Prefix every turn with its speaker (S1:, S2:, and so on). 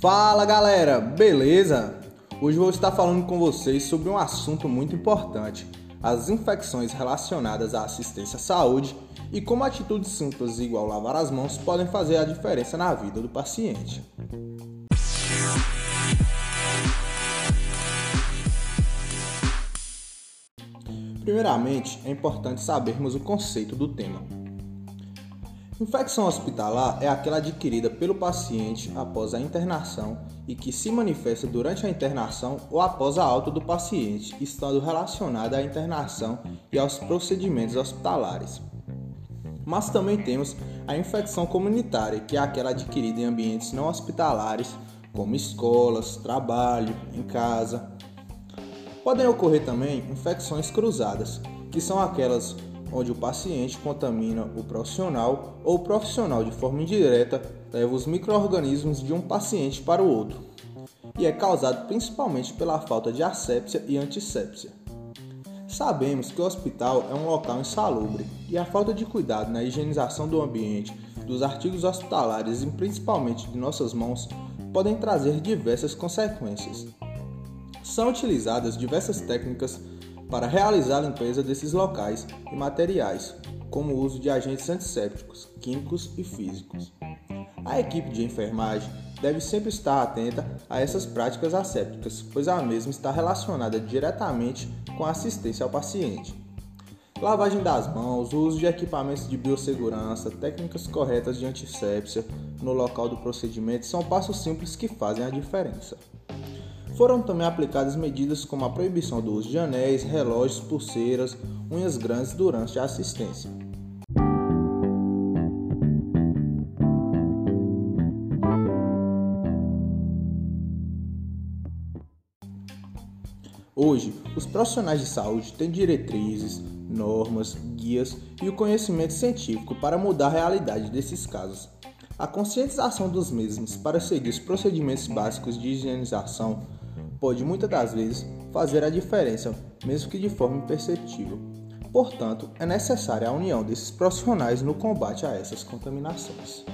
S1: Fala galera, beleza? Hoje vou estar falando com vocês sobre um assunto muito importante: as infecções relacionadas à assistência à saúde e como atitudes simples igual lavar as mãos podem fazer a diferença na vida do paciente. Primeiramente, é importante sabermos o conceito do tema. Infecção hospitalar é aquela adquirida pelo paciente após a internação e que se manifesta durante a internação ou após a alta do paciente, estando relacionada à internação e aos procedimentos hospitalares. Mas também temos a infecção comunitária, que é aquela adquirida em ambientes não hospitalares, como escolas, trabalho, em casa. Podem ocorrer também infecções cruzadas, que são aquelas onde o paciente contamina o profissional ou o profissional de forma indireta leva os microorganismos de um paciente para o outro. E é causado principalmente pela falta de assépsia e antissépsia. Sabemos que o hospital é um local insalubre e a falta de cuidado na higienização do ambiente, dos artigos hospitalares e principalmente de nossas mãos podem trazer diversas consequências. São utilizadas diversas técnicas para realizar a limpeza desses locais e materiais, como o uso de agentes antissépticos, químicos e físicos. A equipe de enfermagem deve sempre estar atenta a essas práticas assépticas, pois a mesma está relacionada diretamente com a assistência ao paciente. Lavagem das mãos, uso de equipamentos de biossegurança, técnicas corretas de antissépsia no local do procedimento são passos simples que fazem a diferença. Foram também aplicadas medidas como a proibição do uso de anéis, relógios, pulseiras, unhas grandes durante a assistência. Hoje, os profissionais de saúde têm diretrizes, normas, guias e o conhecimento científico para mudar a realidade desses casos. A conscientização dos mesmos para seguir os procedimentos básicos de higienização pode muitas das vezes fazer a diferença, mesmo que de forma imperceptível. Portanto, é necessária a união desses profissionais no combate a essas contaminações.